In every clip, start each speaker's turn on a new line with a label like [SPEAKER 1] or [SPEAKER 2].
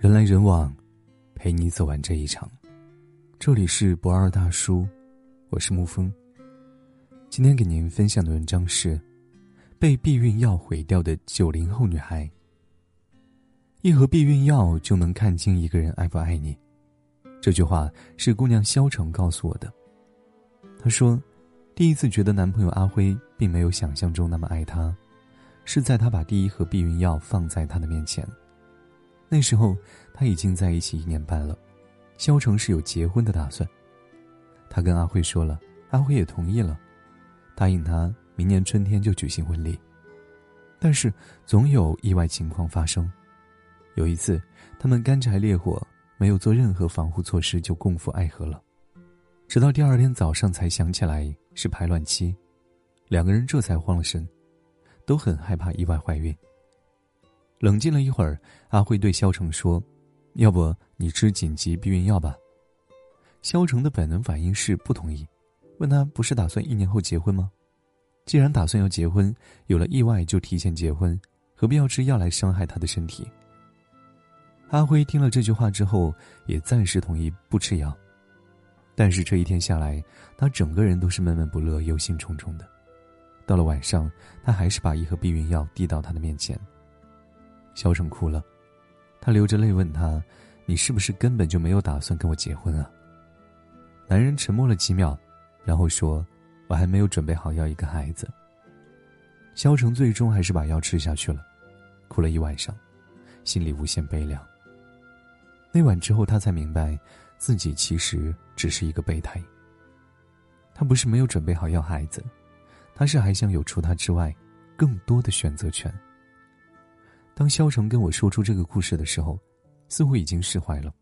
[SPEAKER 1] 人来人往，陪你走完这一场。这里是不二大叔，我是沐风。今天给您分享的文章是《被避孕药毁掉的九零后女孩》。一盒避孕药就能看清一个人爱不爱你，这句话是姑娘肖成告诉我的。她说，第一次觉得男朋友阿辉并没有想象中那么爱她，是在他把第一盒避孕药放在她的面前。那时候，他已经在一起一年半了，肖成是有结婚的打算。他跟阿辉说了，阿辉也同意了，答应他明年春天就举行婚礼。但是总有意外情况发生。有一次，他们干柴烈火，没有做任何防护措施就共赴爱河了，直到第二天早上才想起来是排卵期，两个人这才慌了神，都很害怕意外怀孕。冷静了一会儿，阿辉对肖成说：“要不你吃紧急避孕药吧。”肖成的本能反应是不同意，问他：“不是打算一年后结婚吗？既然打算要结婚，有了意外就提前结婚，何必要吃药来伤害他的身体？”阿辉听了这句话之后，也暂时同意不吃药，但是这一天下来，他整个人都是闷闷不乐、忧心忡忡的。到了晚上，他还是把一盒避孕药递到他的面前。肖成哭了，他流着泪问他：“你是不是根本就没有打算跟我结婚啊？”男人沉默了几秒，然后说：“我还没有准备好要一个孩子。”肖成最终还是把药吃下去了，哭了一晚上，心里无限悲凉。那晚之后，他才明白，自己其实只是一个备胎。他不是没有准备好要孩子，他是还想有除他之外更多的选择权。当肖成跟我说出这个故事的时候，似乎已经释怀了。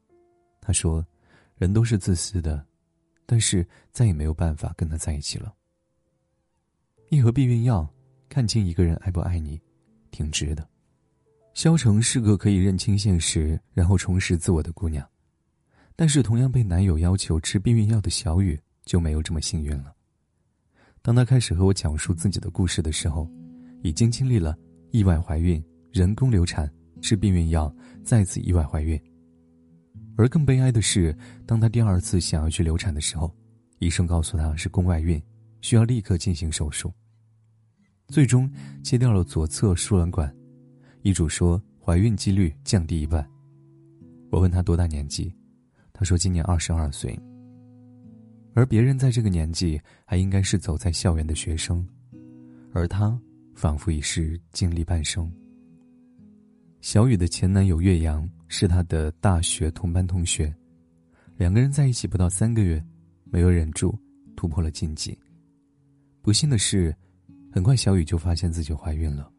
[SPEAKER 1] 他说：“人都是自私的，但是再也没有办法跟他在一起了。”一盒避孕药，看清一个人爱不爱你，挺值的。肖成是个可以认清现实，然后重拾自我的姑娘，但是同样被男友要求吃避孕药的小雨就没有这么幸运了。当他开始和我讲述自己的故事的时候，已经经历了意外怀孕。人工流产，吃避孕药，再次意外怀孕。而更悲哀的是，当她第二次想要去流产的时候，医生告诉她是宫外孕，需要立刻进行手术。最终切掉了左侧输卵管，医嘱说怀孕几率降低一半。我问她多大年纪，她说今年二十二岁。而别人在这个年纪还应该是走在校园的学生，而她仿佛已是经历半生。小雨的前男友岳阳是她的大学同班同学，两个人在一起不到三个月，没有忍住，突破了禁忌。不幸的是，很快小雨就发现自己怀孕了。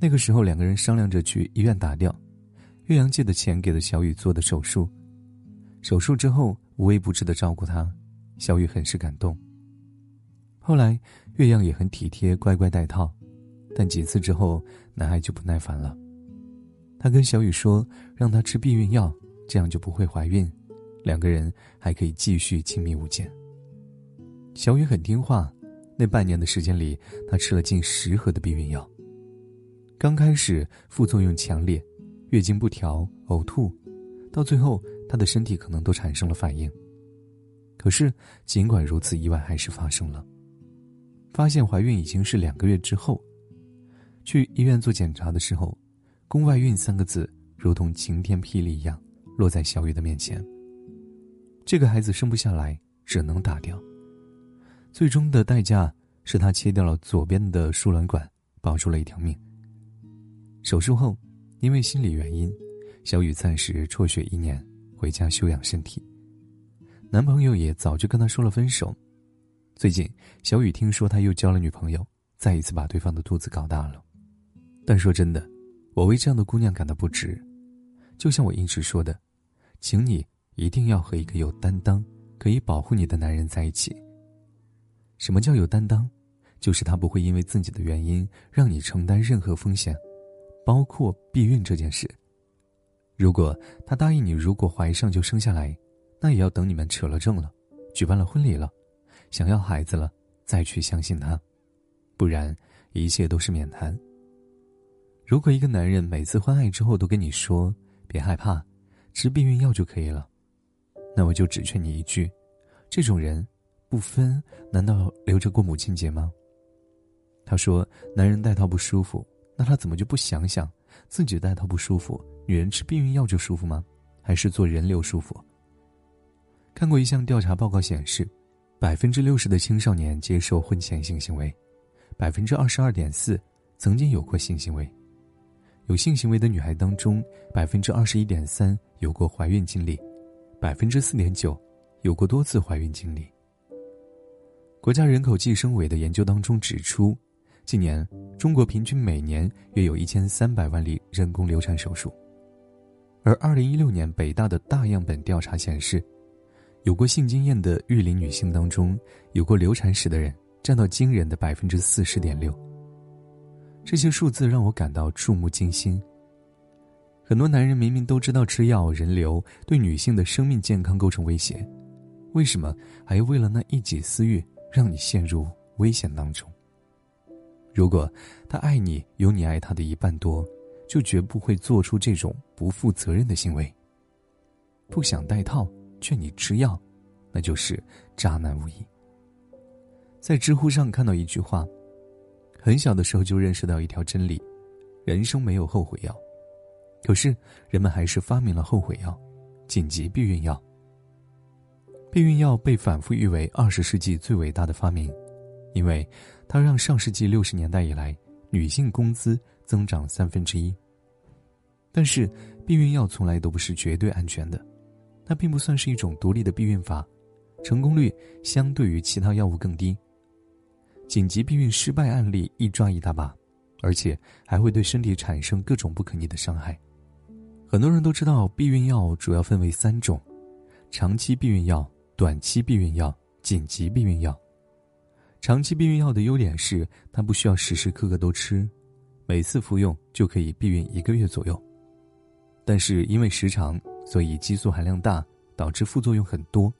[SPEAKER 1] 那个时候，两个人商量着去医院打掉，岳阳借的钱给了小雨做的手术。手术之后，无微不至的照顾她，小雨很是感动。后来，岳阳也很体贴，乖乖戴套。但几次之后，男孩就不耐烦了。他跟小雨说：“让他吃避孕药，这样就不会怀孕，两个人还可以继续亲密无间。”小雨很听话，那半年的时间里，她吃了近十盒的避孕药。刚开始副作用强烈，月经不调、呕吐，到最后她的身体可能都产生了反应。可是尽管如此，意外还是发生了。发现怀孕已经是两个月之后。去医院做检查的时候，“宫外孕”三个字如同晴天霹雳一样落在小雨的面前。这个孩子生不下来，只能打掉。最终的代价是他切掉了左边的输卵管，保住了一条命。手术后，因为心理原因，小雨暂时辍学一年，回家休养身体。男朋友也早就跟她说了分手。最近，小雨听说他又交了女朋友，再一次把对方的肚子搞大了。但说真的，我为这样的姑娘感到不值。就像我一直说的，请你一定要和一个有担当、可以保护你的男人在一起。什么叫有担当？就是他不会因为自己的原因让你承担任何风险，包括避孕这件事。如果他答应你，如果怀上就生下来，那也要等你们扯了证了，举办了婚礼了，想要孩子了，再去相信他，不然一切都是免谈。如果一个男人每次欢爱之后都跟你说别害怕，吃避孕药就可以了。那我就只劝你一句：这种人不分，难道留着过母亲节吗？他说：“男人戴套不舒服，那他怎么就不想想，自己戴套不舒服，女人吃避孕药就舒服吗？还是做人流舒服？”看过一项调查报告显示，百分之六十的青少年接受婚前性行为，百分之二十二点四曾经有过性行为，有性行为的女孩当中，百分之二十一点三有过怀孕经历，百分之四点九有过多次怀孕经历。国家人口计生委的研究当中指出。近年，中国平均每年约有一千三百万例人工流产手术，而二零一六年北大的大样本调查显示，有过性经验的育龄女性当中，有过流产史的人占到惊人的百分之四十点六。这些数字让我感到触目惊心。很多男人明明都知道吃药人流对女性的生命健康构成威胁，为什么还要为了那一己私欲，让你陷入危险当中？如果他爱你有你爱他的一半多，就绝不会做出这种不负责任的行为。不想戴套，劝你吃药，那就是渣男无疑。在知乎上看到一句话：很小的时候就认识到一条真理，人生没有后悔药。可是人们还是发明了后悔药——紧急避孕药。避孕药被反复誉为二十世纪最伟大的发明。因为，它让上世纪六十年代以来女性工资增长三分之一。但是，避孕药从来都不是绝对安全的，它并不算是一种独立的避孕法，成功率相对于其他药物更低。紧急避孕失败案例一抓一大把，而且还会对身体产生各种不可逆的伤害。很多人都知道，避孕药主要分为三种：长期避孕药、短期避孕药、紧急避孕药。长期避孕药的优点是，它不需要时时刻刻都吃，每次服用就可以避孕一个月左右。但是因为时长，所以激素含量大，导致副作用很多，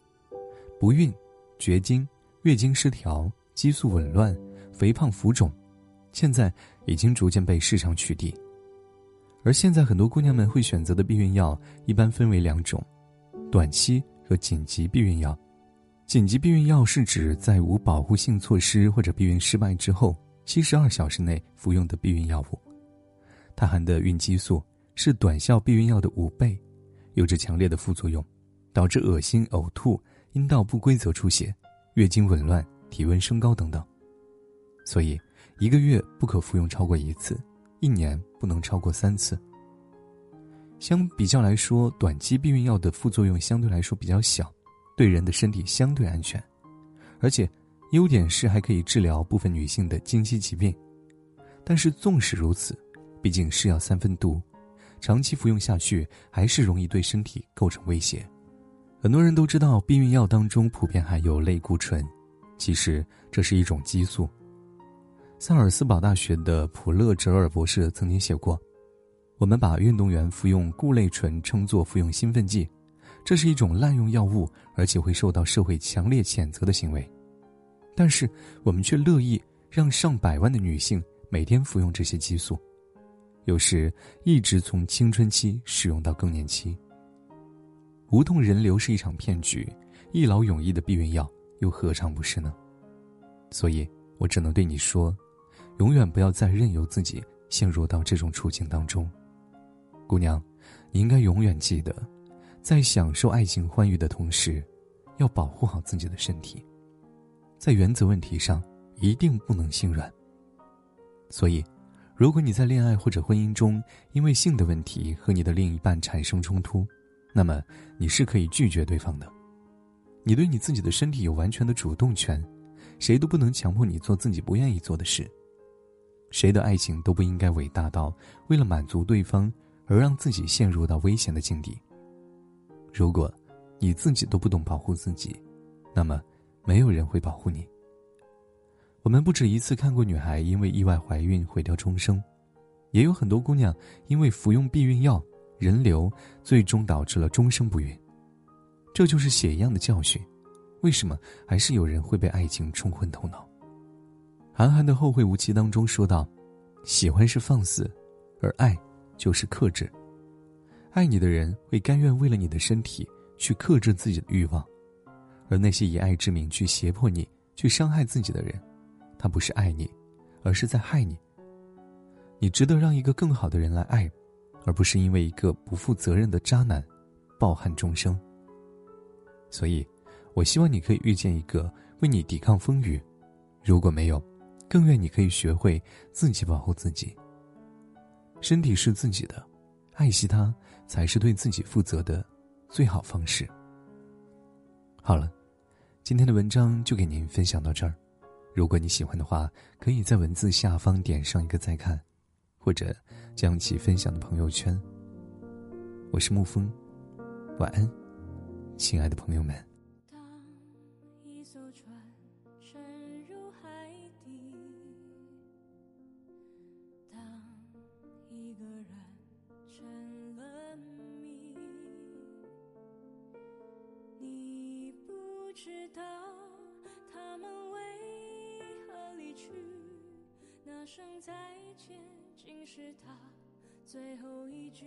[SPEAKER 1] 不孕、绝经、月经失调、激素紊乱、肥胖浮肿，现在已经逐渐被市场取缔。而现在很多姑娘们会选择的避孕药，一般分为两种：短期和紧急避孕药。紧急避孕药是指在无保护性措施或者避孕失败之后七十二小时内服用的避孕药物，它含的孕激素是短效避孕药的五倍，有着强烈的副作用，导致恶心、呕吐、阴道不规则出血、月经紊乱、体温升高等等。所以，一个月不可服用超过一次，一年不能超过三次。相比较来说，短期避孕药的副作用相对来说比较小。对人的身体相对安全，而且优点是还可以治疗部分女性的经期疾病。但是纵使如此，毕竟是药三分毒，长期服用下去还是容易对身体构成威胁。很多人都知道避孕药当中普遍含有类固醇，其实这是一种激素。萨尔斯堡大学的普勒哲尔博士曾经写过：“我们把运动员服用固类醇称作服用兴奋剂。”这是一种滥用药物，而且会受到社会强烈谴责的行为，但是我们却乐意让上百万的女性每天服用这些激素，有时一直从青春期使用到更年期。无痛人流是一场骗局，一劳永逸的避孕药又何尝不是呢？所以我只能对你说，永远不要再任由自己陷入到这种处境当中，姑娘，你应该永远记得。在享受爱情欢愉的同时，要保护好自己的身体。在原则问题上，一定不能心软。所以，如果你在恋爱或者婚姻中因为性的问题和你的另一半产生冲突，那么你是可以拒绝对方的。你对你自己的身体有完全的主动权，谁都不能强迫你做自己不愿意做的事。谁的爱情都不应该伟大到为了满足对方而让自己陷入到危险的境地。如果，你自己都不懂保护自己，那么，没有人会保护你。我们不止一次看过女孩因为意外怀孕毁掉终生，也有很多姑娘因为服用避孕药、人流，最终导致了终生不孕。这就是血一样的教训。为什么还是有人会被爱情冲昏头脑？韩寒的《后会无期》当中说道：“喜欢是放肆，而爱就是克制。”爱你的人会甘愿为了你的身体去克制自己的欲望，而那些以爱之名去胁迫你、去伤害自己的人，他不是爱你，而是在害你。你值得让一个更好的人来爱，而不是因为一个不负责任的渣男，抱憾终生。所以，我希望你可以遇见一个为你抵抗风雨，如果没有，更愿你可以学会自己保护自己。身体是自己的，爱惜它才是对自己负责的最好方式。好了，今天的文章就给您分享到这儿。如果你喜欢的话，可以在文字下方点上一个再看。或者将其分享的朋友圈。我是沐风，晚安，亲爱的朋友们。
[SPEAKER 2] 当一艘船沉入海底，当一个人成了谜，你不知道他们为何离去，那声再见。竟是他最后一句。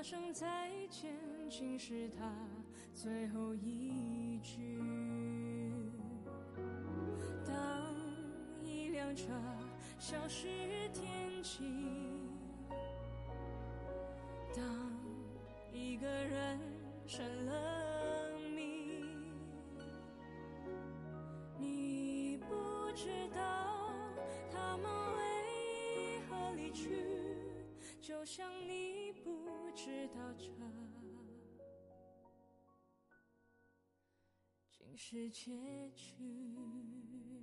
[SPEAKER 2] 那声再见竟是他最后一句。当一辆车消失天际，当一个人成了谜，你不知道他们为何离去。就像你不知道这竟是结局。